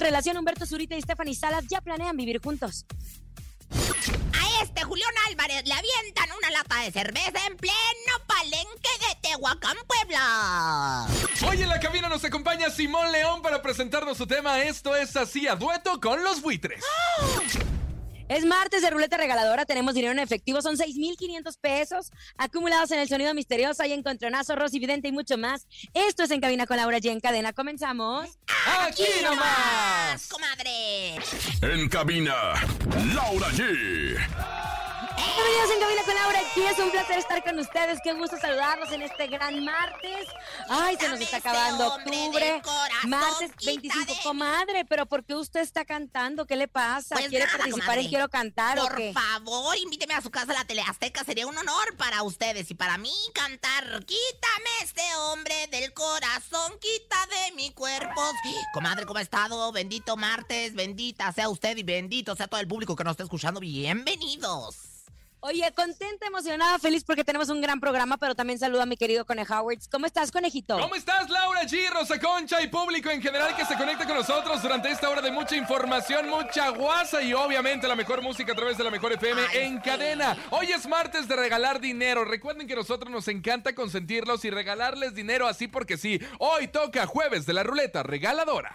Relación, Humberto Zurita y Stephanie Salas ya planean vivir juntos. A este Julián Álvarez le avientan una lata de cerveza en pleno palenque de Tehuacán, Puebla. Hoy en la cabina nos acompaña Simón León para presentarnos su tema Esto es así a dueto con los buitres. Es martes de ruleta regaladora, tenemos dinero en efectivo, son 6,500 pesos acumulados en el sonido misterioso, hay encontronazo, Rosy Vidente y mucho más. Esto es En Cabina con Laura G. En cadena, comenzamos. ¡Aquí nomás! Comadre. En cabina, Laura G. Bienvenidos en Cabina con Laura G. Es un placer estar con ustedes, qué gusto saludarlos en este gran martes. Ay, se nos está acabando octubre, martes quita 25. de- Comadre, pero ¿por qué usted está cantando? ¿Qué le pasa? Pues ¿Quiere nada, participar comadre. en Quiero Cantar o Por qué? favor, invíteme a su casa, la Teleazteca. Sería un honor para ustedes y para mí cantar. Quítame este hombre del corazón, quita de mi cuerpo. Comadre, ¿cómo ha estado? Bendito martes, bendita sea usted y bendito sea todo el público que nos está escuchando. Bienvenidos. Oye, contenta, emocionada, feliz porque tenemos un gran programa, pero también saludo a mi querido Conejo Howards. ¿Cómo estás, conejito? ¿Cómo estás, Laura G, Rosa Concha y público en general que se conecta con nosotros durante esta hora de mucha información, mucha guasa y obviamente la mejor música a través de la mejor FM Ay, en sí. cadena? Hoy es martes de regalar dinero. Recuerden que a nosotros nos encanta consentirlos y regalarles dinero así porque sí. Hoy toca jueves de la ruleta regaladora.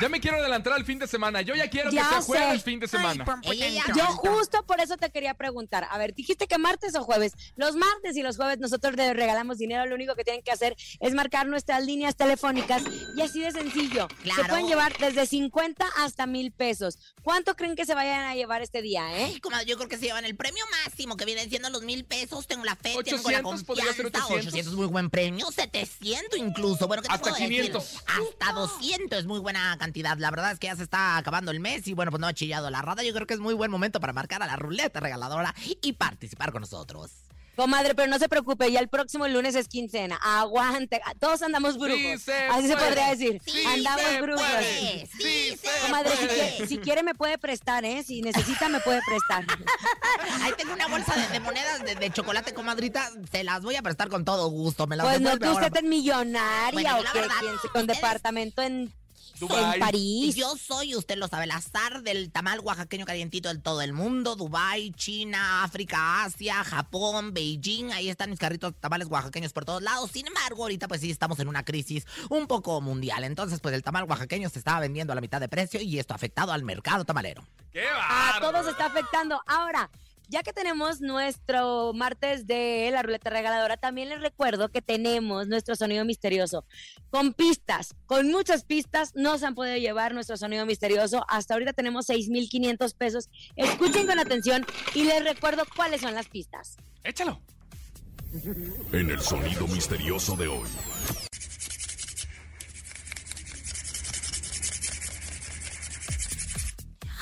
Ya me quiero adelantar al fin de semana. Yo ya quiero Ya que sea sé. jueves fin de semana. Yo justo por eso te quería preguntar. A ver, dijiste que martes o jueves. Los martes y los jueves nosotros le regalamos dinero. Lo único que tienen que hacer es marcar nuestras líneas telefónicas y así de sencillo. Se Claro. pueden llevar desde 50 hasta mil pesos. ¿Cuánto creen que se vayan a llevar este día, eh? Ay, comadre, yo creo que se llevan el premio máximo, que vienen siendo los mil pesos. Tengo la fe, tengo la 800, podría ser confianza. 800. 800 es muy buen premio. 700 incluso. Bueno, ¿qué te Hasta puedo decir? 500. Hasta 200 es muy buena cantidad. La verdad es que ya se está acabando el mes y bueno, pues no ha chillado la rada. Yo creo que es muy buen momento para marcar a la ruleta regaladora y participar con nosotros. Comadre, pero no se preocupe, ya el próximo lunes es quincena. Aguante. Todos andamos brujos. se Así se podría decir. Sí andamos se brujos. puede, sí se Comadre, si quiere, si quiere me puede prestar, ¿eh? Si necesita me puede prestar. Ahí tengo una bolsa de, de monedas de, de chocolate, comadrita. Se las voy a prestar con todo gusto. Me las Pues no que usted ahora. es millonaria Bueno, o que verdad, con departamento en Dubái. En París. Yo soy, usted lo sabe, la zar del tamal oaxaqueño calientito del todo el mundo. Dubai, China, África, Asia, Japón, Beijing. Ahí están mis carritos de tamales oaxaqueños por todos lados. Sin embargo, ahorita pues sí estamos en una crisis un poco mundial. Entonces, pues el tamal oaxaqueño se estaba vendiendo a la mitad de precio y esto ha afectado al mercado tamalero. ¡Qué A bárbaro! todos está afectando. Ahora, ya que tenemos nuestro martes de la ruleta regaladora, también les recuerdo que tenemos nuestro sonido misterioso. Con pistas, con muchas pistas, no se han podido llevar nuestro sonido misterioso. Hasta ahorita tenemos 6,500 pesos. Escuchen con atención y les recuerdo cuáles son las pistas. Échalo. En el sonido misterioso de hoy.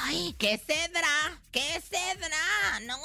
Ay, ¿qué cedra? ¿Qué cedra? No,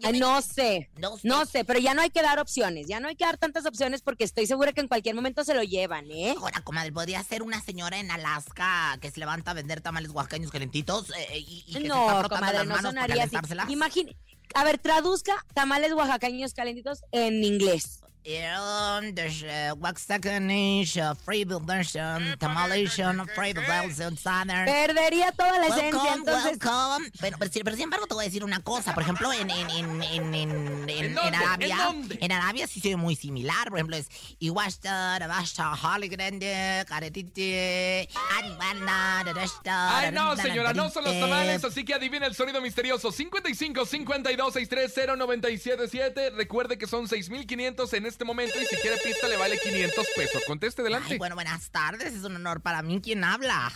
yo Ay, me- no sé. No sé. No sé, pero ya no hay que dar opciones, ya no hay que dar tantas opciones porque estoy segura que en cualquier momento se lo llevan, ¿eh? Ahora, comadre, podría ser una señora en Alaska que se levanta a vender tamales oaxaqueños calentitos eh, y, y que se está No, comadre, las no para sonaría así. Imagine, a ver, traduzca tamales oaxaqueños calentitos en inglés. Iron, there's uh, Waxacanish, uh, free version, tamalation, free version, southern. Perdería toda la esencia, Welcome, entonces. welcome. Pero, pero, sin- pero sin embargo te voy a decir una cosa. Por ejemplo, en, en, en, en, en, en, ¿En dónde? Arabia. ¿En dónde? En Arabia sí se ve muy similar. Por ejemplo, es Iwashta, Rabashta, Holigrande, Caretite, Anbanda, Dadashta, Ay, no, señora, no son los tamales, así que adivina el sonido misterioso. 55 52 630 977. Recuerde que son 6500 en este momento y si quiere pista le vale 500 pesos. Conteste adelante. Ay, bueno, buenas tardes. Es un honor para mí. ¿Quién habla?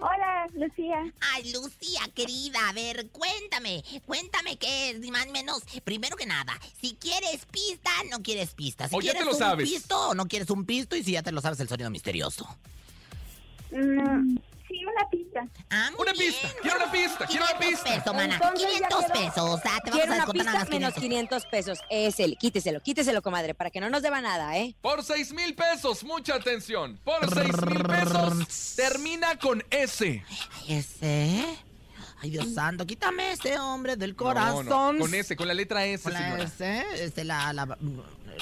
Hola, Lucía. Ay, Lucía, querida, a ver, cuéntame, cuéntame qué es, ni más ni menos. Primero que nada, si quieres pista, no quieres pista. Si O ya te quieres lo un sabes. pisto o no quieres un pisto y si ya te lo sabes el sonido misterioso. Mm, sí, una pista. Ah, muy Una bien. pista, quiero una pista, quiero una 500 pista. pesos, mana. Entonces ya 500 quiero- pesos, o sea, te vamos a una descontar nada pista más menos 500. 500 pesos. Es el, quíteselo, quíteselo, comadre, para que no nos deba nada, ¿eh? Por 6 mil pesos, mucha atención. Por 6 mil pesos, termina con S. ¿Ese? Ay, Dios santo, quítame ese hombre del corazón. no, con S, con la letra S, Con la señora. S, este, la, la, la-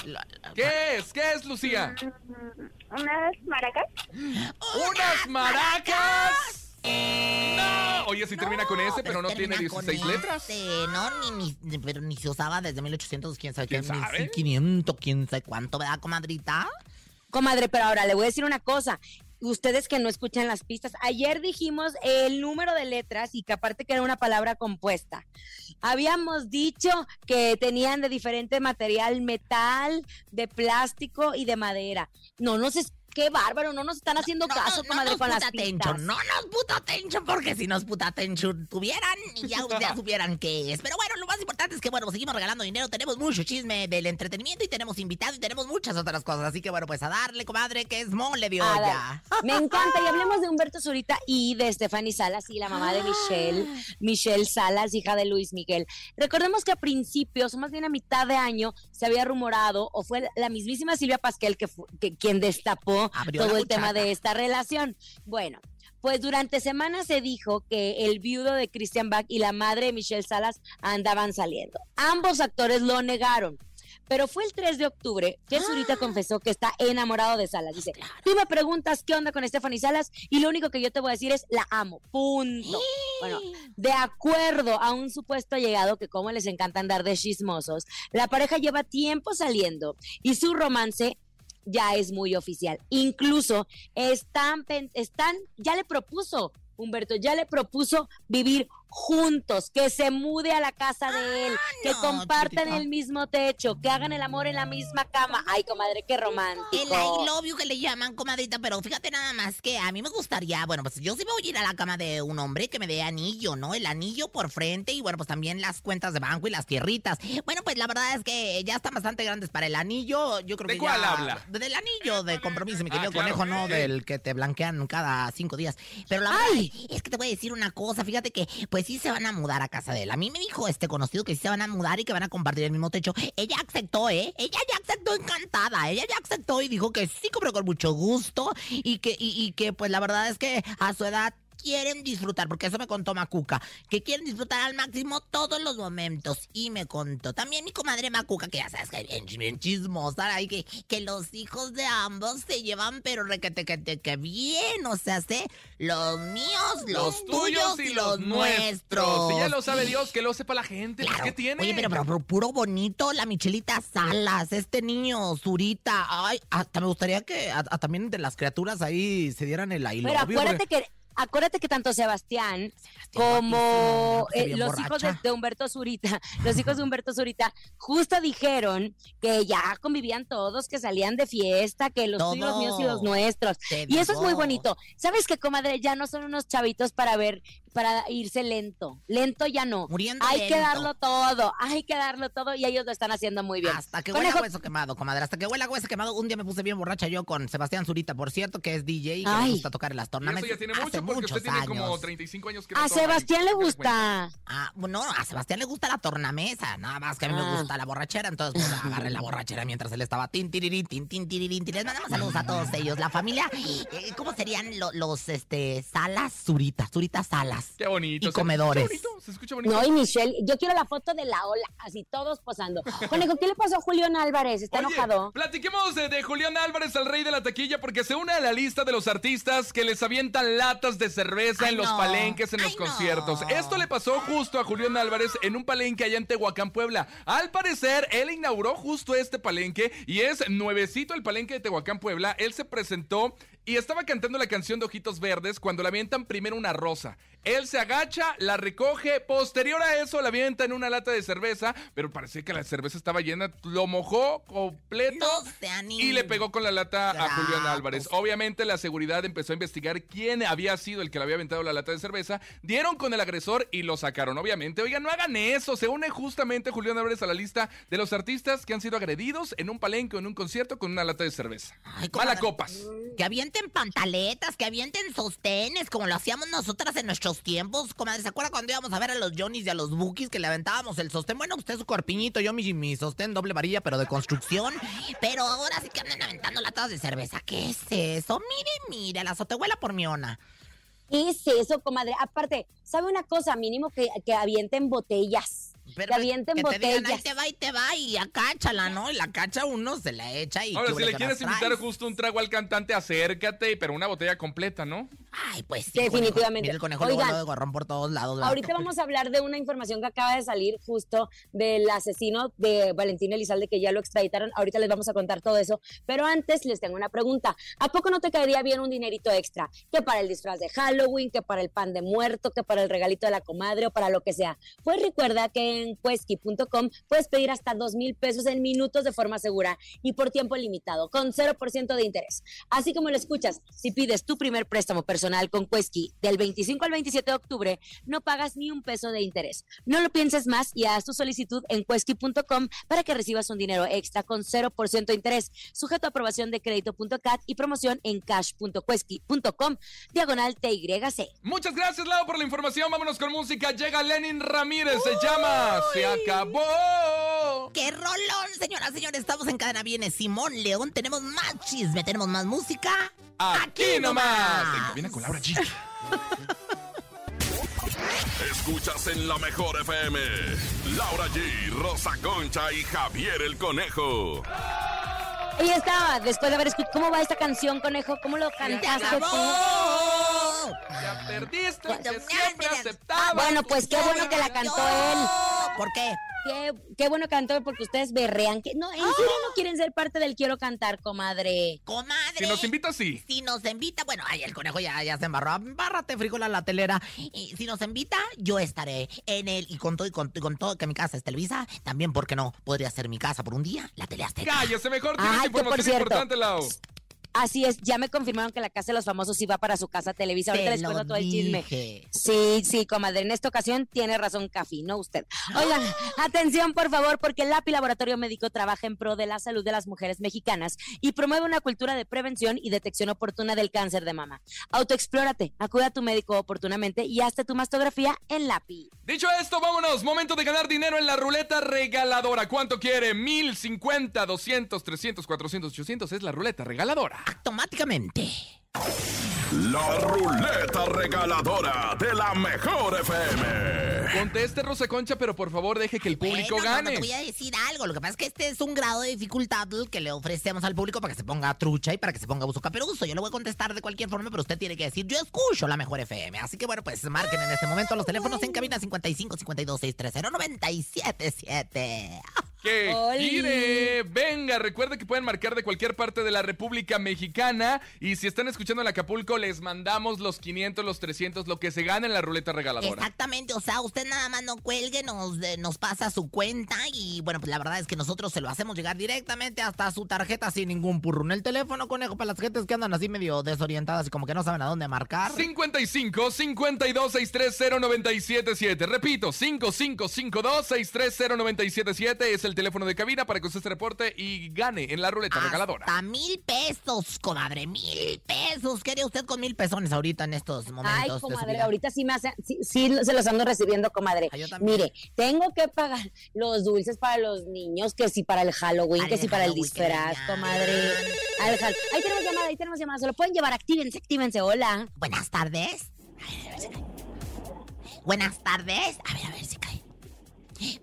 la- ¿Qué es? ¿Qué es, Lucía? Mm, ¿Unas maracas? ¡Unas maracas! ¡No! Oye, si termina con S, pero no tiene termina con 16 letras. S, No, ni, ni- pero ni se usaba desde 1800, quién sabe ¿Quién sabe? 1500, quién sabe cuánto, ¿verdad, comadrita? Comadre, pero ahora le voy a decir una cosa. Ustedes que no escuchan las pistas, ayer dijimos el número de letras y que aparte que era una palabra compuesta. Habíamos dicho que tenían de diferente material metal, de plástico y de madera. No, no sé, qué bárbaro, no nos están haciendo No, caso, no, comadre, nos con las puta pistas. atención, no nos puta atención, porque si nos puta atención tuvieran, ya, ya supieran qué es. Pero bueno, lo más importante es que, bueno, seguimos regalando dinero, tenemos mucho chisme del entretenimiento y tenemos invitados y tenemos muchas otras cosas. Así que, bueno, pues a darle, comadre, que es mole de olla. Me encanta. Y hablemos de Humberto Zurita y de Stephanie Salas y la mamá de Michelle, Michelle Salas, hija de Luis Miguel. Recordemos que a principios, o más bien a mitad de año, se había rumorado, o fue la mismísima Silvia Pasquel que, que- quien destapó Abrió todo el tema de esta relación. Bueno. Pues durante semanas se dijo que el viudo de Christian Bach y la madre de Michelle Salas andaban saliendo. Ambos actores lo negaron. Pero fue el 3 de octubre que Zurita confesó que está enamorado de Salas. Dice, tú me preguntas qué onda con Stephanie Salas y lo único que yo te voy a decir es la amo. Punto. Bueno, de acuerdo a un supuesto llegado que como les encanta andar de chismosos, la pareja lleva tiempo saliendo y su romance ya es muy oficial. Incluso están, están, ya le propuso, Humberto, ya le propuso vivir juntos, que se mude a la casa de él, que no, compartan el mismo techo, que hagan el amor en la misma cama. Ay, comadre, qué romántico. El I love you que le llaman, comadrita, pero fíjate nada más que a mí me gustaría, bueno, pues yo sí me voy a ir a la cama de un hombre que me dé anillo, ¿no? El anillo por frente y bueno, pues también las cuentas de banco y las tierritas. Bueno, pues la verdad es que ya están bastante grandes para el anillo. Yo creo ¿De que cuál ya- habla? Del anillo de compromiso, mi Ah, querido claro. conejo, no Sí. del que te blanquean cada cinco días. Pero la verdad es que te voy a decir una cosa, fíjate que pues sí se van a mudar a casa de él. A mí me dijo este conocido que sí se van a mudar y que van a compartir el mismo techo. Ella aceptó, ¿eh? Ella ya aceptó encantada. Ella ya aceptó y dijo que sí, pero con mucho gusto. Y que, y, y que pues la verdad es que a su edad quieren disfrutar, porque eso me contó Macuca, que quieren disfrutar al máximo todos los momentos. Y me contó también mi comadre Macuca, que ya sabes que es bien, bien chismosa, ahí que, que los hijos de ambos se llevan, pero requete que, que, que bien, o sea, sé, los míos, los, tuyos y los nuestros. Si ya lo sabe Dios, que lo sepa la gente. pues, Claro. ¿Qué tiene? Oye, pero, pero, pero puro bonito, la Michelita Salas, este niño, Zurita. Ay, hasta me gustaría que a- a también de las criaturas ahí se dieran el I Pero acuérdate porque- que acuérdate que tanto Sebastián como eh, los hijos de, Humberto Zurita, los hijos de Humberto Zurita, justo dijeron que ya convivían todos, que salían de fiesta, que los tuyos, los míos y los nuestros. Te Y eso es muy bonito. ¿Sabes qué, comadre? Ya no son unos chavitos para ver, para irse lento. Lento ya no. Muriendo Hay que darlo todo, hay que darlo todo y ellos lo están haciendo muy bien. Hasta que Conejo- huela hueso quemado, comadre. Hasta que huela hueso quemado. Un día me puse bien borracha yo con Sebastián Zurita, por cierto, que es DJ y que Ay. le gusta tocar en las eso ya tiene mucho, porque muchos usted tiene como años. 35 años que A Sebastián le gusta. Ah, no, a Sebastián le gusta la tornamesa, nada más que a mí me Ah. gusta la borrachera, entonces pues, agarré la borrachera mientras él estaba tin tirirín, tin tin tirirín, tin. Les mandamos saludos a todos ellos, la familia, eh, ¿cómo serían lo- los este Salas Zurita, Zurita Salas? Qué bonito. Y comedores. Se escucha bonito, se escucha bonito. No, y Michelle, yo quiero la foto de la ola, así todos posando. Conejo, ¿qué le pasó a Julián Álvarez? ¿Está Oye, enojado? Platiquemos de, de Julián Álvarez, el rey de la taquilla, porque se une a la lista de los artistas que les avientan latas de cerveza Ay, en los no. palenques, en los no. conciertos. Esto le pasó justo a Julián Álvarez en un palenque allá en Tehuacán, Puebla. Al parecer, él inauguró justo este palenque y es nuevecito el palenque de Tehuacán, Puebla. Él se presentó y estaba cantando la canción de Ojitos Verdes cuando le avientan primero una rosa. Él se agacha, la recoge, posterior a eso la avienta en una lata de cerveza, pero parecía que la cerveza estaba llena, lo mojó completo No y le pegó con la lata a Julián. Álvarez. Obviamente la seguridad empezó a investigar quién había sido el que le había aventado la lata de cerveza, dieron con el agresor y lo sacaron. Obviamente, oigan, no hagan eso, se une justamente Julián Álvarez a la lista de los artistas que han sido agredidos en un palenque o en un concierto con una lata de cerveza. Ay, comadre. Malacopas. Que avienten pantaletas, que avienten sostenes, como lo hacíamos nosotras en nuestros tiempos. Comadre, ¿se acuerda cuando íbamos a ver a los Johnnies y a los Bookies que le aventábamos el sostén? Bueno, usted su corpiñito, yo mi, mi sostén doble varilla, pero de construcción. Pero ahora sí que andan aventando latas de cerveza. ¿Qué es eso? Mire, mire, la azotehuela por miona. ¿Qué es eso, comadre? Aparte, ¿sabe una cosa? Mínimo que, que avienten botellas. Pero que avienten que te digan, ahí botellas. te va y te va y acáchala, ¿no? Y la cacha uno, se la echa y... Ahora, ¿qué si le quieres invitar traes? justo un trago al cantante, acércate, pero una botella completa, ¿no? Ay, pues sí, Definitivamente. conejo. Mira el conejo luego Oigan, lo de gorrón por todos lados. ¿verdad? Ahorita vamos a hablar de una información que acaba de salir justo del asesino de Valentín Elizalde, que ya lo extraditaron. Ahorita les vamos a contar todo eso. Pero antes les tengo una pregunta. ¿A poco no te caería bien un dinerito extra? Que para el disfraz de Halloween, que para el pan de muerto, que para el regalito de la comadre o para lo que sea. Pues recuerda que en Quesky.com puedes pedir hasta dos mil pesos en minutos de forma segura y por tiempo limitado, con 0% de interés. Así como lo escuchas, si pides tu primer préstamo personal con Quesky del 25 al 27 de octubre, no pagas ni un peso de interés. No lo pienses más y haz tu solicitud en Quesky.com para que recibas un dinero extra con 0% de interés, sujeto a aprobación de crédito.cat y promoción en cash.quesky.com, diagonal TYC. Muchas gracias, Lau, por la información. Vámonos con música. Llega Lenin Ramírez, se llama Se acabó. ¡Qué rolón, señoras y señores! Estamos en Cadena Viene Simón León. Tenemos más chisme, tenemos más música. Aquí nomás. En cabina con Laura G. Escuchas en la mejor FM. Laura G, Rosa Concha y Javier el Conejo. Ahí estaba, después de haber escuchado, ¿cómo va esta canción, conejo? ¿Cómo lo ¡Se cantaste tú? Ya perdiste, que me siempre aceptaba. Bueno, pues qué bueno que la cantó él. ¿Por qué? Qué, qué bueno cantó porque ustedes berrean. Que, no, ¿En serio no quieren ser parte del Quiero Cantar, comadre? Comadre. Si nos invita, sí. Si nos invita, bueno, ay, el conejo ya, ya se embarró. Bárrate, frícola, la telera. Y si nos invita, yo estaré en él. Y con todo, y con, y con todo que mi casa es Televisa, también, ¿por qué no? Podría ser mi casa por un día, la tele Azteca. Cállese mejor, tienes Ay, que por información cierto. importante, Lau. Así es, ya me confirmaron que la Casa de los Famosos iba para su casa Televisa. Ahorita Te les cuento todo el chisme. Sí, sí, comadre, en esta ocasión tiene razón Cafi, no usted. Oigan, atención por favor, porque el LAPI Laboratorio Médico trabaja en pro de la salud de las mujeres mexicanas y promueve una cultura de prevención y detección oportuna del cáncer de mama. Autoexplórate, acude a tu médico oportunamente y hazte tu mastografía en LAPI. Dicho esto, vámonos. Momento de ganar dinero en la ruleta regaladora. ¿Cuánto quiere? Mil, cincuenta, doscientos, trescientos, cuatrocientos, ochocientos. Es la ruleta regaladora. Automáticamente. La ruleta regaladora de la mejor FM. Conteste, Rosa Concha, pero por favor deje que el público Bueno, no, no gane. te voy a decir algo. Lo que pasa es que este es un grado de dificultad que le ofrecemos al público para que se ponga trucha y para que se ponga buzo caperuso. Yo le voy a contestar de cualquier forma, pero usted tiene que decir, yo escucho la mejor FM. Así que bueno, pues marquen en este momento los teléfonos en cabina 55 52 630 977. Que Oli. gire. Venga, recuerde que pueden marcar de cualquier parte de la República Mexicana. Y si están escuchando en Acapulco, les mandamos los 500, los 300, lo que se gane en la ruleta regaladora. Exactamente, o sea, usted nada más no cuelgue, nos, eh, nos pasa su cuenta y bueno, pues la verdad es que nosotros se lo hacemos llegar directamente hasta su tarjeta sin ningún purrún. El teléfono, conejo, para las gentes que andan así medio desorientadas y como que no saben a dónde marcar. 55 52 630 977. Repito, 5552 630 977 es el teléfono de cabina para que usted se reporte y gane en la ruleta regaladora. Hasta mil pesos, comadre, mil pesos. ¿Qué haría usted con mil pesones ahorita en estos momentos? Ay, comadre, ahorita sí me hace, sí, sí se los ando recibiendo, comadre. Ah, yo también. Mire, tengo que pagar los dulces para los niños, que sí para el Halloween, que el sí para el disfraz, comadre. Al Hall- Ahí tenemos llamada, ahí tenemos llamada. Se lo pueden llevar, actívense, actívense. Hola. Buenas tardes. A ver, a ver si cae. Buenas tardes. A ver, a ver si cae.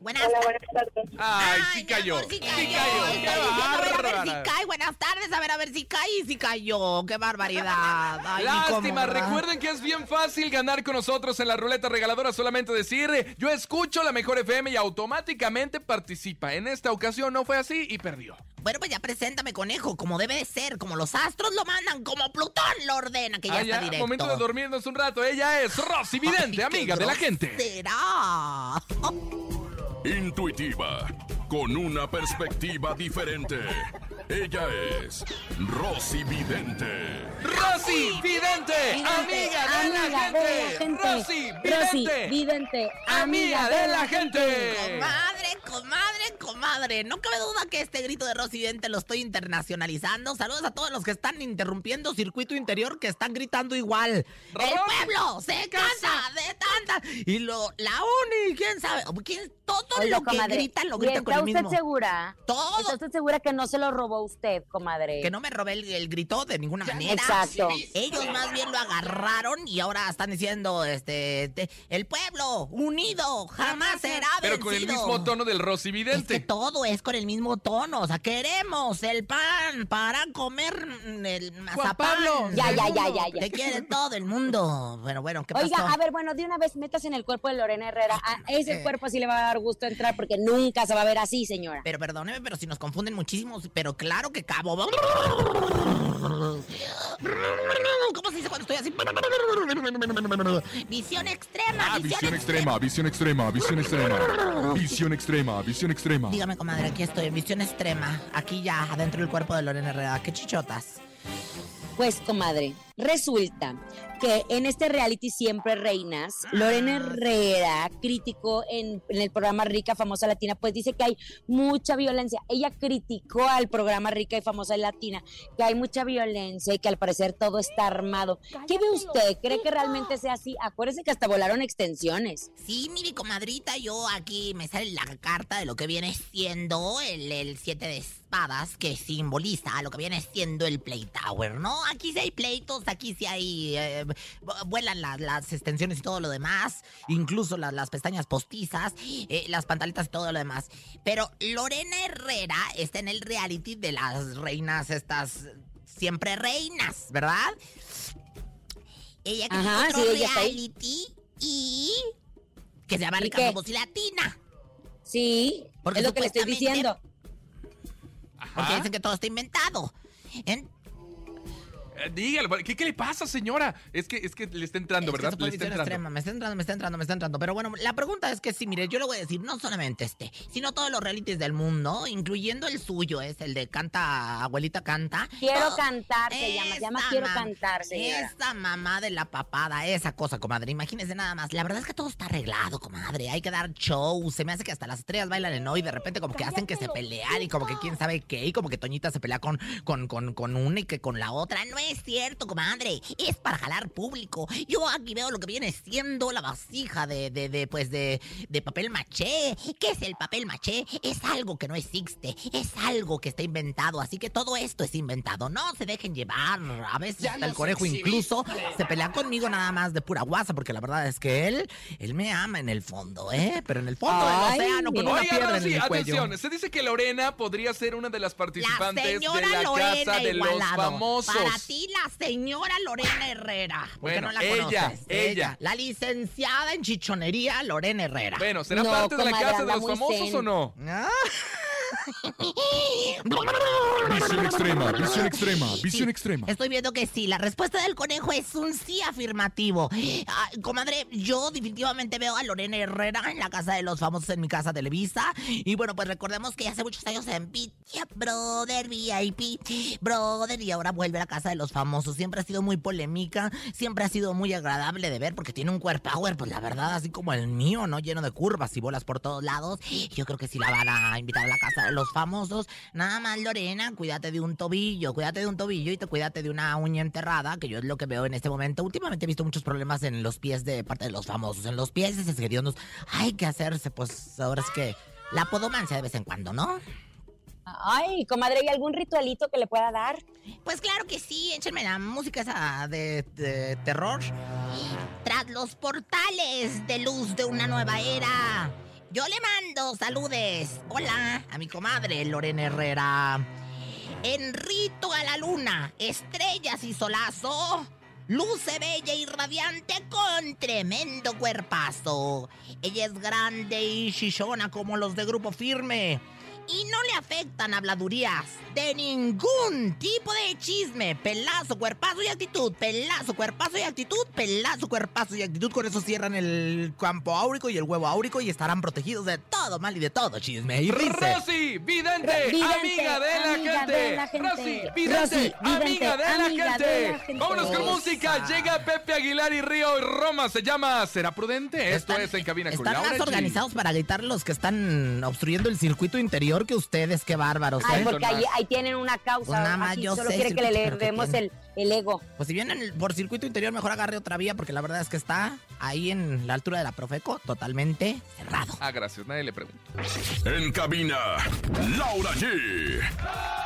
Buenas Hola, tardes. buenas tardes. Ay, sí cayó. amor, Sí sí cayó. cayó. Qué a ver, a ver bárbara. si cae. Buenas tardes, a ver, a ver si cae y si cayó. Qué barbaridad. Ay, ni cómo, Lástima, recuerden que es bien fácil ganar con nosotros en la ruleta regaladora. Solamente decir, eh, yo escucho la mejor FM y automáticamente participa. En esta ocasión no fue así y perdió. Bueno, pues ya preséntame, conejo, como debe de ser, como los astros lo mandan, como Plutón lo ordena, que ya Ah, está ya, directo. momento de dormirnos un rato. Ella es Rosy Vidente, Ay, amiga de la gente. grosera. Intuitiva, con una perspectiva diferente. Ella es Rosy Vidente. Rosy Vidente, amiga de la gente. Rosy Rosy, Vidente, vidente, amiga de la gente. Comadre, comadre, comadre. No cabe duda que este grito de Rosidente lo estoy internacionalizando. Saludos a todos los que están interrumpiendo circuito interior que están gritando igual. El pueblo se cansa de tanta. Y lo, la uni, quién sabe. ¿Quién, todo lo que comadre, gritan lo ¿y gritan con ¿Está el usted mismo. segura? Todo. ¿Está usted segura que no se lo robó usted, comadre? Que no me robé el, el grito de ninguna manera. Exacto. Ellos más bien lo agarraron y ahora están diciendo, este, te- el pueblo unido jamás será Pero con el vencido. mismo tono del Rosy Es que todo es con el mismo tono. O sea, queremos el pan para comer el mazapán. Pablo, Ya, ya, ya, ya, ya. Te quiere todo el mundo. Bueno, bueno, ¿qué pasó? Oiga, a ver, bueno, de una vez metas en el cuerpo de Lorena Herrera. A ese cuerpo sí le va a dar gusto entrar porque nunca se va a ver así, señora. Pero perdóneme, pero si nos confunden muchísimo. Pero claro que cabo. ¿Cómo se dice cuando estoy así? Visión extrema. Ah, visión extrema, visión extrema, visión extrema. Visión extrema, visión extrema. Dígame, comadre, aquí estoy en visión extrema. Aquí ya, adentro del cuerpo de Lorena Herrera. ¡Qué chichotas! Pues, comadre, resulta que en este reality Siempre Reinas, Lorena Herrera, crítico en, en el programa Rica, Famosa Latina, pues dice que hay mucha violencia. Ella criticó al programa Rica y Famosa Latina, que hay mucha violencia y que al parecer todo está armado. ¿Qué ve usted? ¿Cree que realmente sea así? Acuérdese que hasta volaron extensiones. Sí, mire, comadrita, yo aquí me sale la carta de lo que viene siendo el, el siete de espadas, que simboliza lo que viene siendo el Play Tower, ¿no? Aquí sí hay pleitos, aquí sí hay... eh, vu- vuelan la- las extensiones y todo lo demás, incluso la- las pestañas postizas, eh, las pantalitas y todo lo demás. Pero Lorena Herrera está en el reality de las reinas estas... Siempre reinas, ¿verdad? Ella que Ajá, otro sí, ella reality y que se llama ¿Y Rica qué? Somos y Latina. Sí, Porque es lo que le estoy diciendo. Porque Ajá. dicen que todo está inventado. En- Eh, Dígale, ¿qué, ¿qué le pasa, señora? Es que, es que le está entrando, Es ¿verdad? eso fue Le está visión entrando. extrema. Me está entrando, me está entrando, me está entrando. Pero bueno, la pregunta es que sí, mire, yo le voy a decir, no solamente este, sino todos los realities del mundo, incluyendo el suyo, es el de Canta, Abuelita Canta. Quiero Todo- cantar, se llama, se llama Quiero cantar, señora. Esa mamá de la papada, esa cosa, comadre. Imagínese nada más. La verdad es que todo está arreglado, comadre. Hay que dar show. Se me hace que hasta las estrellas bailan en hoy. De repente, como que hacen que se pelean y como que quién sabe qué. Y como que Toñita se pelea con, con, con, con una y que con la otra. No es es cierto, comadre. Es para jalar público. Yo aquí veo lo que viene siendo la vasija de, de, de pues, de, de papel maché. ¿Qué es el papel maché? Es algo que no existe. Es algo que está inventado. Así que todo esto es inventado. No se dejen llevar. A veces hasta el conejo incluso se pelea conmigo nada más de pura guasa, porque la verdad es que él, él me ama en el fondo, ¿eh? Pero en el fondo Ay, del océano, con una Oiga, piedra en el cuello. atención. Se dice que Lorena podría ser una de las La participantes de la Lorena casa de los famosos. Para ti, la señora Lorena Herrera. ¿Por qué Bueno, no la ella, conoces? ella. La licenciada en chichonería Lorena Herrera. Bueno, ¿será No, parte de la casa de los famosos zen. o no? Ah. Visión extrema, visión extrema, visión Sí, extrema. Estoy viendo que sí. La respuesta del conejo es un sí afirmativo. Ah, comadre, yo definitivamente veo a Lorena Herrera en la casa de los famosos en mi casa Televisa. Y bueno, pues recordemos que hace muchos años en Big Brother VIP, Brother, y ahora vuelve a la casa de los famosos. Siempre ha sido muy polémica, siempre ha sido muy agradable de ver porque tiene un cuerpo power, pues la verdad, así como el mío, ¿no? Lleno de curvas y bolas por todos lados. Yo creo que sí la van a invitar a la casa los famosos. Nada más, Lorena, cuídate de un tobillo, cuídate de un tobillo y te cuídate de una uña enterrada, que yo es lo que veo en este momento. Últimamente he visto muchos problemas en los pies de parte de los famosos. En los pies es hediondos. Hay que hacerse, pues ahora es que la podomancia de vez en cuando, ¿no? Ay, comadre, ¿hay algún ritualito que le pueda dar? Pues claro que sí, échenme la música esa de, de terror. Tras los portales de luz de una nueva era, yo le mando saludes. Hola a mi comadre Lorena Herrera. En rito a la luna, estrellas y solazo. Luce bella y radiante con tremendo cuerpazo. Ella es grande y chichona como los de Grupo Firme. Y no le afectan habladurías de ningún tipo de chisme. Pelazo, cuerpazo y actitud. Pelazo, cuerpazo y actitud. Pelazo, cuerpazo y actitud. Con eso cierran el campo áurico y el huevo áurico y estarán protegidos de todo mal y de todo chisme. Y dice... Rosy, vidente, Vidente, amiga de la amiga gente. de la gente. Rosy, vidente, Rosy, vidente, amiga de la gente. de la gente. Vámonos con Esa. música. Llega Pepe Aguilar y Río y Roma. Se llama ¿Será prudente? Esto Están- es En Cabina con Están más G. organizados para gritar los que están obstruyendo el circuito interior que ustedes, qué bárbaros, Ay, ¿eh? porque ahí, tienen una causa. Pues nada más Aquí yo solo sé, quiere que le circuito, pero ¿qué elevemos el, el ego. Pues si vienen por circuito interior, mejor agarre otra vía, porque la verdad es que está ahí en la altura de la Profeco, totalmente cerrado. Ah, gracias. Nadie le pregunta. En cabina, Laura G.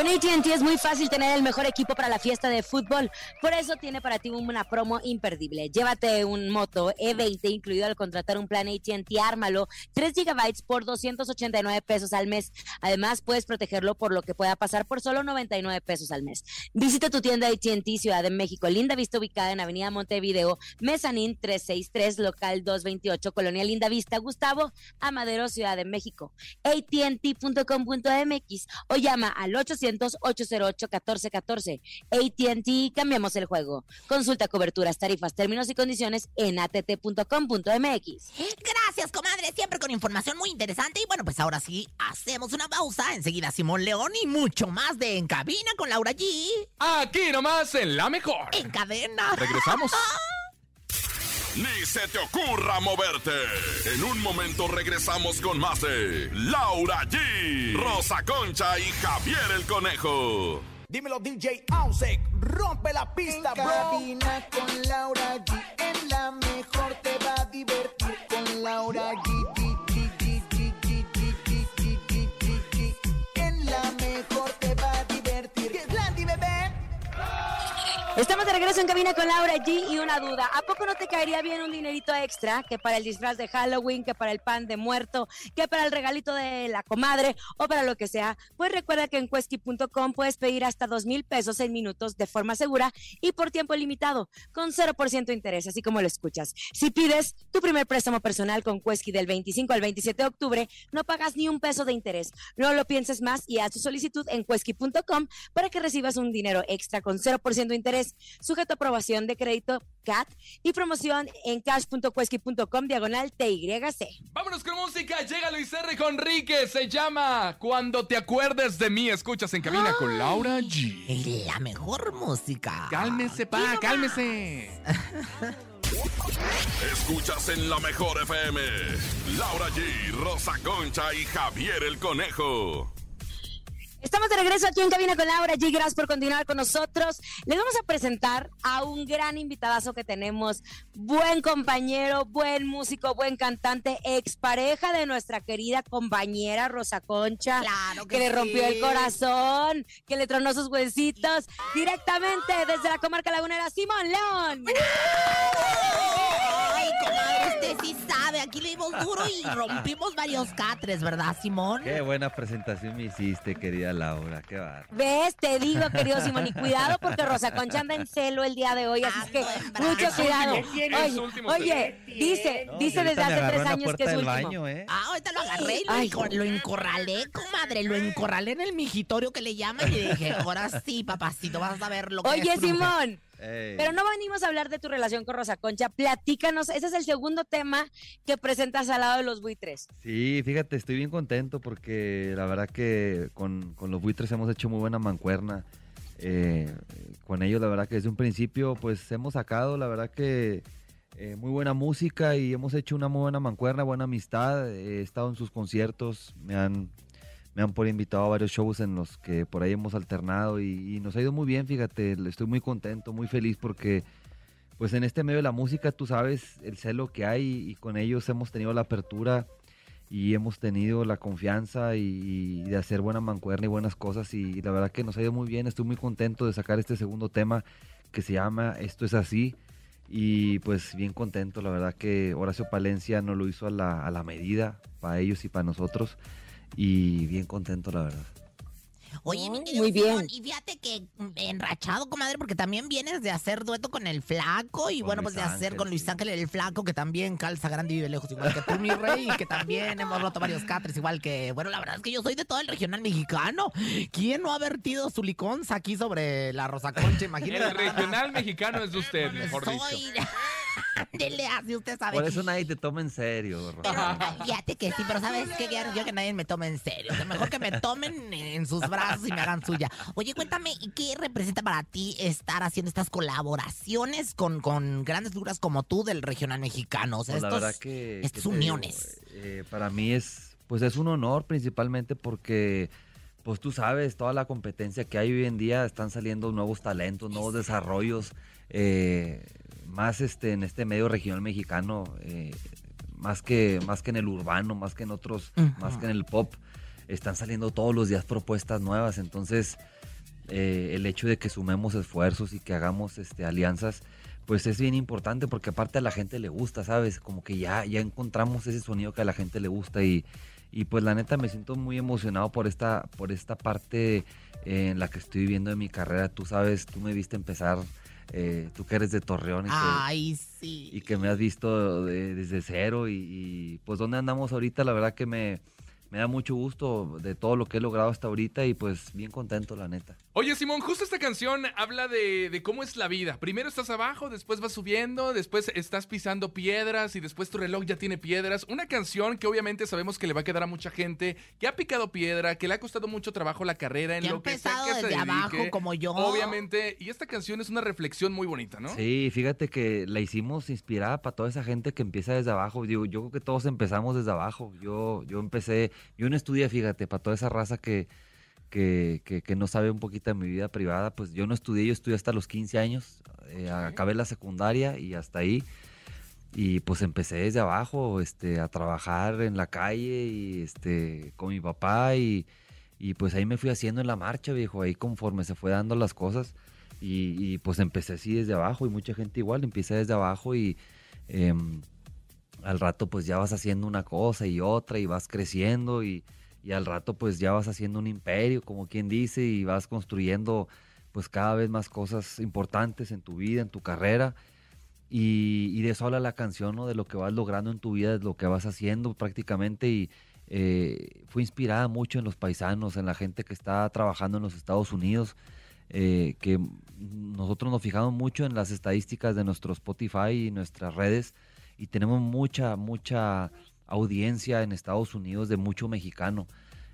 Con AT&T es muy fácil tener el mejor equipo para la fiesta de fútbol. Por eso tiene para ti una promo imperdible. Llévate un Moto E20 incluido al contratar un plan AT&T Ármalo, 3 GB por 289 pesos al mes. Además, puedes protegerlo por lo que pueda pasar por solo 99 pesos al mes. Visita tu tienda AT&T Ciudad de México, Linda Vista ubicada en Avenida Montevideo, Mezanín 363, local 228, Colonia Linda Vista, Gustavo Amadero, Ciudad de México. AT&T.com.mx o llama al 800-808-1414. AT&T, cambiamos el juego. Consulta coberturas, tarifas, términos y condiciones en att.com.mx. Gracias, comadre, siempre con información muy interesante. Y bueno, pues ahora sí, hacemos una pausa. Enseguida Simón León y mucho más de En Cabina con Laura G. Aquí nomás en La Mejor. En cadena. Regresamos. Ni se te ocurra moverte. En un momento regresamos con más de Laura G, Rosa Concha y Javier el Conejo. Dímelo DJ Ausek, rompe la pista, En bro. cabina con Laura G. Estamos de regreso en cabina con Laura G y una duda. ¿A poco no te caería bien un dinerito extra que para el disfraz de Halloween, que para el pan de muerto, que para el regalito de la comadre o para lo que sea? Pues recuerda que en Quesky.com puedes pedir hasta dos mil pesos en minutos de forma segura y por tiempo limitado, con 0% de interés, así como lo escuchas. Si pides tu primer préstamo personal con Quesky del 25 al 27 de octubre, no pagas ni un peso de interés. No lo pienses más y haz tu solicitud en Quesky.com para que recibas un dinero extra con 0% de sujeto a aprobación de crédito CAT y promoción en cash.quesky.com diagonal TYC. Vámonos con música. Llega Luis R. Conrique. Se llama Cuando te acuerdes de mí. Escuchas en cabina con Laura G. La mejor música. Cálmese, pa, cálmese. Escuchas en la mejor FM. Laura G, Rosa Concha y Javier el Conejo. Estamos de regreso aquí en Cabina con Laura G. Gracias por continuar con nosotros. Les vamos a presentar a un gran invitadazo que tenemos. Buen compañero, buen músico, buen cantante, expareja de nuestra querida compañera Rosa Concha. Claro que que le rompió el corazón, que le tronó sus huesitos. Directamente desde la comarca lagunera, Simón León. Usted sí sabe. Aquí le dimos duro y rompimos varios catres, ¿verdad, Simón? Qué buena presentación me hiciste, querida Laura. Qué bar. ¿Ves? Te digo, querido Simón, y cuidado porque Rosa Concha anda en celo el día de hoy, así es que mucho cuidado. Oye, dice, No, dice desde hace tres años que es último. baño, ¿eh? Ah, ahorita lo agarré y lo, Ay. encor- lo encorralé, comadre. Lo encorralé en el mijitorio que le llaman y dije, ahora sí, papacito, vas a ver lo que Oye, es tu mujer". Simón, Ey. pero no venimos a hablar de tu relación con Rosa Concha. Platícanos, ese es el segundo tema que presentas al lado de los buitres. Sí, fíjate, estoy bien contento porque la verdad que con, con los buitres hemos hecho muy buena mancuerna. Eh, con ellos, la verdad que desde un principio, pues hemos sacado, la verdad que eh, muy buena música y hemos hecho una muy buena mancuerna, buena amistad. He estado en sus conciertos, me han, me han por invitado a varios shows en los que por ahí hemos alternado y, y nos ha ido muy bien, fíjate, estoy muy contento, muy feliz porque pues en este medio de la música tú sabes el celo que hay y con ellos hemos tenido la apertura y hemos tenido la confianza y, y de hacer buena mancuerna y buenas cosas y la verdad que nos ha ido muy bien, estoy muy contento de sacar este segundo tema que se llama Esto es así y pues bien contento, la verdad que Horacio Palencia nos lo hizo a la, a la medida para ellos y para nosotros y bien contento la verdad. Oye, mi querido muy bien. Simón, y fíjate que mm, enrachado, comadre, porque también vienes de hacer dueto con el flaco y Con bueno, Luis pues de hacer Ángel, con Luis. Ángel el flaco, que también calza grande y vive lejos, igual que tú, mi rey, y que también hemos roto varios catres, igual que, bueno, la verdad es que yo soy de todo el regional mexicano. ¿Quién no ha vertido su liconza aquí sobre la Rosa Concha? Imagínate. El regional mexicano es de usted, mejor dicho. Soy... Dele así, usted sabe. Por eso nadie te toma en serio. Pero fíjate que sí, pero ¿sabes qué? Yo yo que nadie me tome en serio. Mejor que me tomen en sus brazos y me hagan suya. Oye, cuéntame, ¿y ¿qué representa para ti estar haciendo estas colaboraciones con, con grandes figuras como tú del regional mexicano? O sea, Pues la estos, verdad que, estas uniones. Eh, para mí es, pues es un honor principalmente porque, pues tú sabes, toda la competencia que hay hoy en día están saliendo nuevos talentos, nuevos desarrollos, eh, más este en este medio regional mexicano, eh, más que más que en el urbano, más que en otros, más que en el pop, están saliendo todos los días propuestas nuevas, entonces eh, el hecho de que sumemos esfuerzos y que hagamos este, alianzas, pues es bien importante porque aparte a la gente le gusta, ¿sabes? Como que ya, ya encontramos ese sonido que a la gente le gusta y, y pues la neta me siento muy emocionado por esta, por esta parte eh, en la que estoy viviendo de mi carrera. Tú sabes, tú me viste empezar, eh, tú que eres de Torreón y que, Ay, sí. y que me has visto de- desde cero y, y, pues dónde andamos ahorita, la verdad que me, me da mucho gusto de todo lo que he logrado hasta ahorita y pues bien contento, la neta. Oye, Simón, justo esta canción habla de, de cómo es la vida. Primero estás abajo, después vas subiendo, después estás pisando piedras y después tu reloj ya tiene piedras. Una canción que obviamente sabemos que le va a quedar a mucha gente, que ha picado piedra, que le ha costado mucho trabajo la carrera en Que lo que sea empezado que se desde abajo, dedique. como yo. Obviamente, y esta canción es una reflexión muy bonita, ¿no? Sí, fíjate que la hicimos inspirada para toda esa gente que empieza desde abajo. Digo, yo creo que todos empezamos desde abajo. Yo, yo empecé, yo no estudié, fíjate, para toda esa raza que, que, que, que no sabe un poquito de mi vida privada, pues yo no estudié, yo estudié hasta los 15 años, eh, acabé la secundaria y hasta ahí. Y pues empecé desde abajo, este, a trabajar en la calle y este, con mi papá y, y pues ahí me fui haciendo en la marcha, viejo, ahí conforme se fue dando las cosas. Y, y, pues empecé así desde abajo y mucha gente igual empieza desde abajo y em, al rato pues ya vas haciendo una cosa y otra y vas creciendo y, y al rato pues ya vas haciendo un imperio, como quien dice, y vas construyendo pues cada vez más cosas importantes en tu vida, en tu carrera. Y, de eso habla la canción, ¿no? De lo que vas logrando en tu vida, de lo que vas haciendo prácticamente. Y eh, fue inspirada mucho en los paisanos, en la gente que está trabajando en los Estados Unidos, eh, que nosotros nos fijamos mucho en las estadísticas de nuestro Spotify y nuestras redes y tenemos mucha, mucha audiencia en Estados Unidos de mucho mexicano.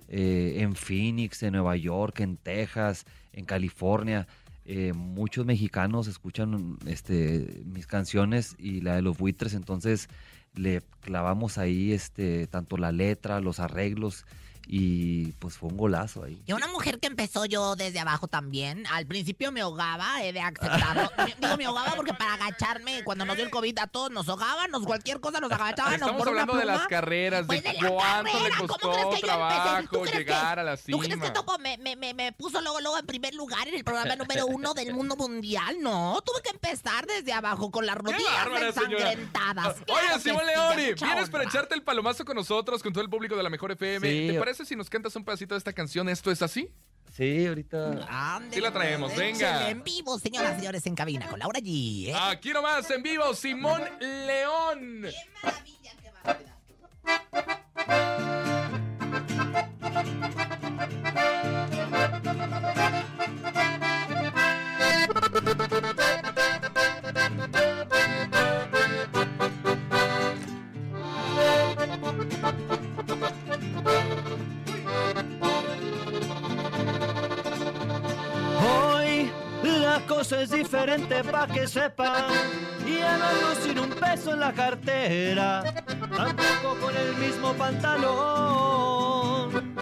eh, en Phoenix, en Nueva York, en Texas, en California. eh, muchos mexicanos escuchan este, mis canciones y la de los buitres, entonces le clavamos ahí este, tanto la letra, los arreglos y pues fue un golazo ahí. Y una mujer que empezó yo desde abajo también. Al principio me ahogaba, he de aceptarlo. Digo, me ahogaba porque para agacharme, cuando nos dio el COVID a todos nos ahogábamos, cualquier cosa nos agachábamos Estamos por una hablando de las carreras, Pues de de la cuánto le carrera, ¿cómo costó crees que yo trabajo que- llegar a la ¿Tú crees que cima. Topo me, me, me, me puso luego, luego en primer lugar en el programa número uno del mundo mundial? No, tuve que empezar desde abajo con las ¡Qué rodillas bárbara, ensangrentadas. Oye, Claro que Simón Leoni, vienes para echarte el palomazo con nosotros, con todo el público de la Mejor FM. Sí. ¿Te parece si nos cantas un pedacito de esta canción? ¿Esto es así? Sí, ahorita. Ándele, Sí la traemos, venga. En vivo, señoras y señores, en cabina con Laura G. ¿eh? Aquí nomás, en vivo, Simón León. ¡Qué maravilla, qué barbaridad! Diferente pa' que sepan. Y ya no sin un peso en la cartera, tampoco con el mismo pantalón.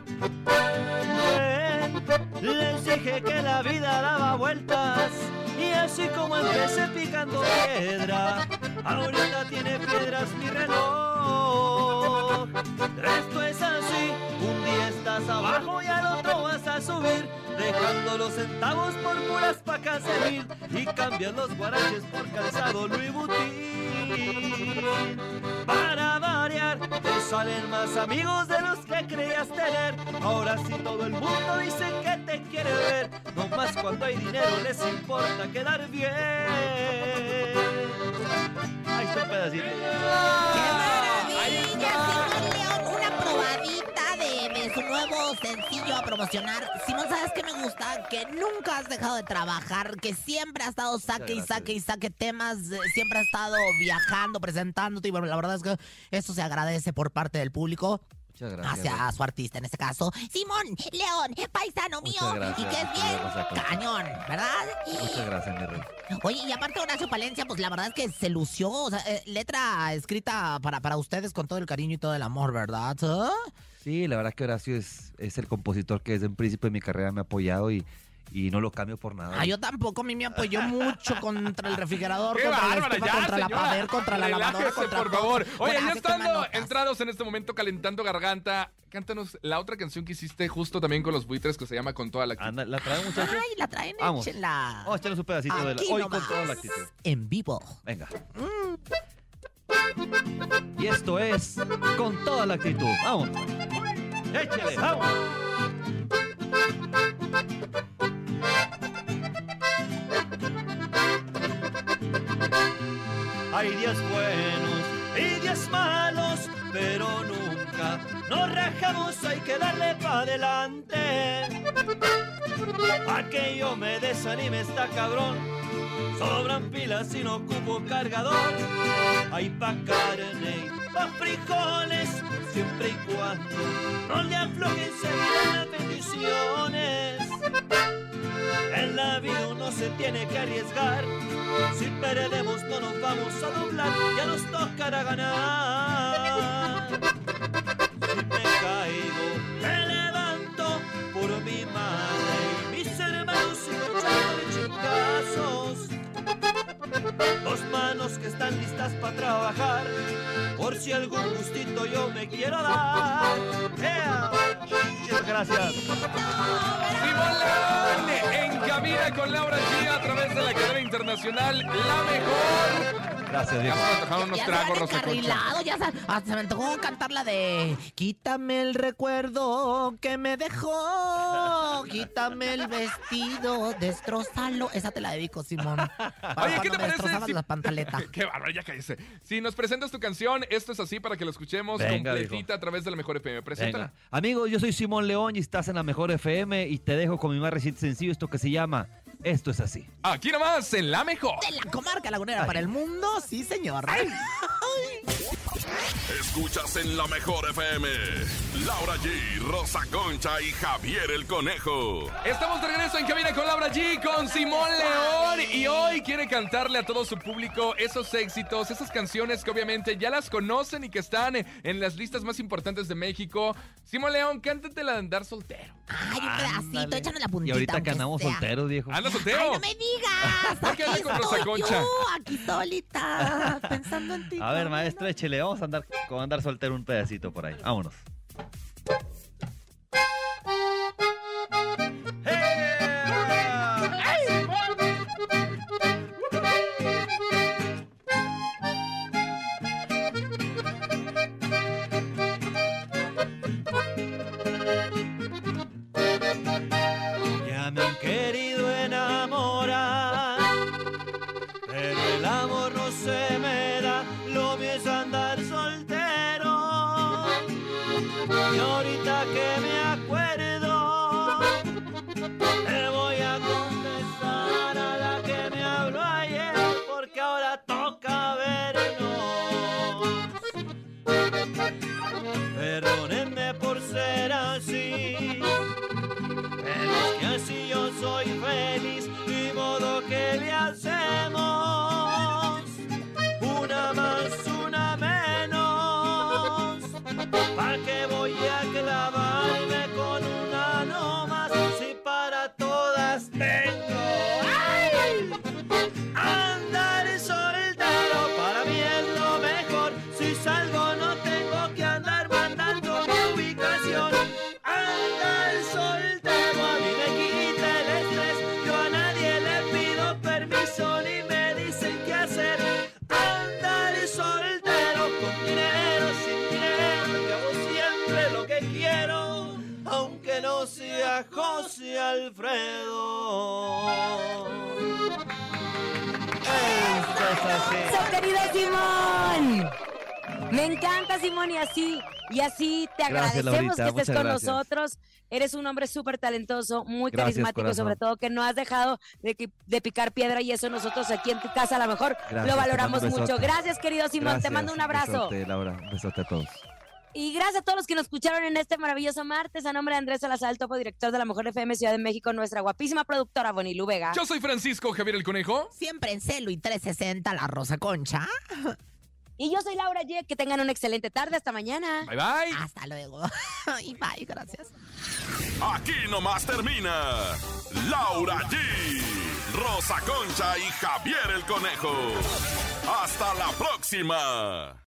Les dije que la vida daba vueltas. Y así como empecé picando piedra, ahorita tiene piedras mi reloj. Esto es así, un día estás abajo y al otro vas a subir, dejando los centavos por puras pacas de mil y cambian los guaraches por calzado Louis Vuitton. Para variar, te salen más amigos de los que creías tener. Ahora sí todo el mundo dice que te quiere ver, no más cuando hay dinero les importa quedar bien. Ahí está un pedacito. Nuevo sencillo a promocionar. Simón, ¿sabes qué me gusta? Que nunca has dejado de trabajar, que siempre has estado saque y saque y saque temas, eh, siempre has estado viajando, presentándote y bueno, la verdad es que eso se agradece por parte del público Muchas gracias. hacia su artista, en este caso, Simón León, paisano mío, gracias. y que es bien cañón, ¿verdad? Muchas gracias, mi rey. Oye, y aparte Horacio Palencia, pues la verdad es que se lució, o sea, eh, letra escrita para, para ustedes con todo el cariño y todo el amor, ¿verdad? ¿Ah? Sí, la verdad que Horacio es, es el compositor que desde un principio de mi carrera me ha apoyado y, y no lo cambio por nada. Ah, yo tampoco, a mí me apoyó mucho contra el refrigerador, ¡Qué contra estufa, Ya, contra la pared, contra la lavadora, Relájese, contra por todo. favor. Oye, ya estando entrados en este momento calentando garganta, cántanos la otra canción que hiciste justo también con los buitres que se llama Con toda la actitud. Anda, ¿La traen, muchachos? Ay, la traen, Vamos. échenla. Vamos a echarles un pedacito de la... Hoy nomás. con toda la actitud. En vivo. Venga. Y esto es con toda la actitud. Vamos. Échale, vamos. Hay días buenos y días malos, pero nunca nos rajamos, hay que darle para adelante. Aquello me desanime, está cabrón. Sobran pilas y no ocupo cargador. Hay pa' carne pa' frijoles, siempre y cuando no le aflojen se las bendiciones. En la vida uno se tiene que arriesgar. Si perdemos no nos vamos a doblar, ya nos tocará ganar. Si me caigo, Dos manos que están listas para trabajar, por si algún gustito yo me quiero dar. ¡Ea! Muchas gracias. En cabina con Laura G a través de la cadena internacional La Mejor. Gracias, Ya viejo. se unos Ya tragos, Rosa Concha. ya se, hasta se me antojó cantar la de Quítame el recuerdo que me dejó, quítame el vestido, destrozalo. Esa te la dedico, Simón. Para Oye, ¿qué te parece destrozabas si- la pantaleta. Qué bárbaro, ya cállese. Si nos presentas tu canción, esto es así para que lo escuchemos Venga, completita a través de la Mejor FM. Preséntala. Venga. Amigos, yo soy Simón León y estás en la mejor FM y te dejo con mi más reciente sencillo, esto que se llama Esto es así. Aquí nomás, en La Mejor. De la comarca lagunera para el mundo, sí, señor. Escuchas en la mejor FM. Laura G, Rosa Concha y Javier el Conejo. Estamos de regreso en cabina con Laura G, con Simón León. Y hoy quiere cantarle a todo su público esos éxitos, esas canciones que obviamente ya las conocen y que están en las listas más importantes de México. Simón León, cántate la de andar soltero. Ay, un pedacito, Ándale. échanos la Y puntita. ahorita que andamos solteros, viejo. ¿Anda soltero? Ay, no me digas. ¿Por qué con Rosa Concha? yo, aquí solita, pensando en ti. A ver, no. échele, vamos a andar con andar soltero un pedacito por ahí. Vámonos. Me encanta, Simón, y así, y así te Gracias, agradecemos Laurita, que estés con gracias. nosotros. Eres un hombre súper talentoso, muy Gracias, carismático, corazón. sobre todo que no has dejado de, picar piedra y eso nosotros aquí en tu casa a lo mejor Gracias, lo valoramos mucho. Gracias, querido Simón, te mando un abrazo. Besote, Laura, un besote a todos. Y gracias a todos los que nos escucharon en este maravilloso martes. A nombre de Andrés Salazar, el topo director de la Mejor FM Ciudad de México, nuestra guapísima productora Bonilu Vega. Yo soy Francisco Javier el Conejo. Siempre en celo y 360 la Rosa Concha. Y yo soy Laura Ye. Que tengan una excelente tarde. Hasta mañana. Bye bye. Hasta luego. y bye, gracias. Aquí nomás termina Laura G, Rosa Concha y Javier el Conejo. Hasta la próxima.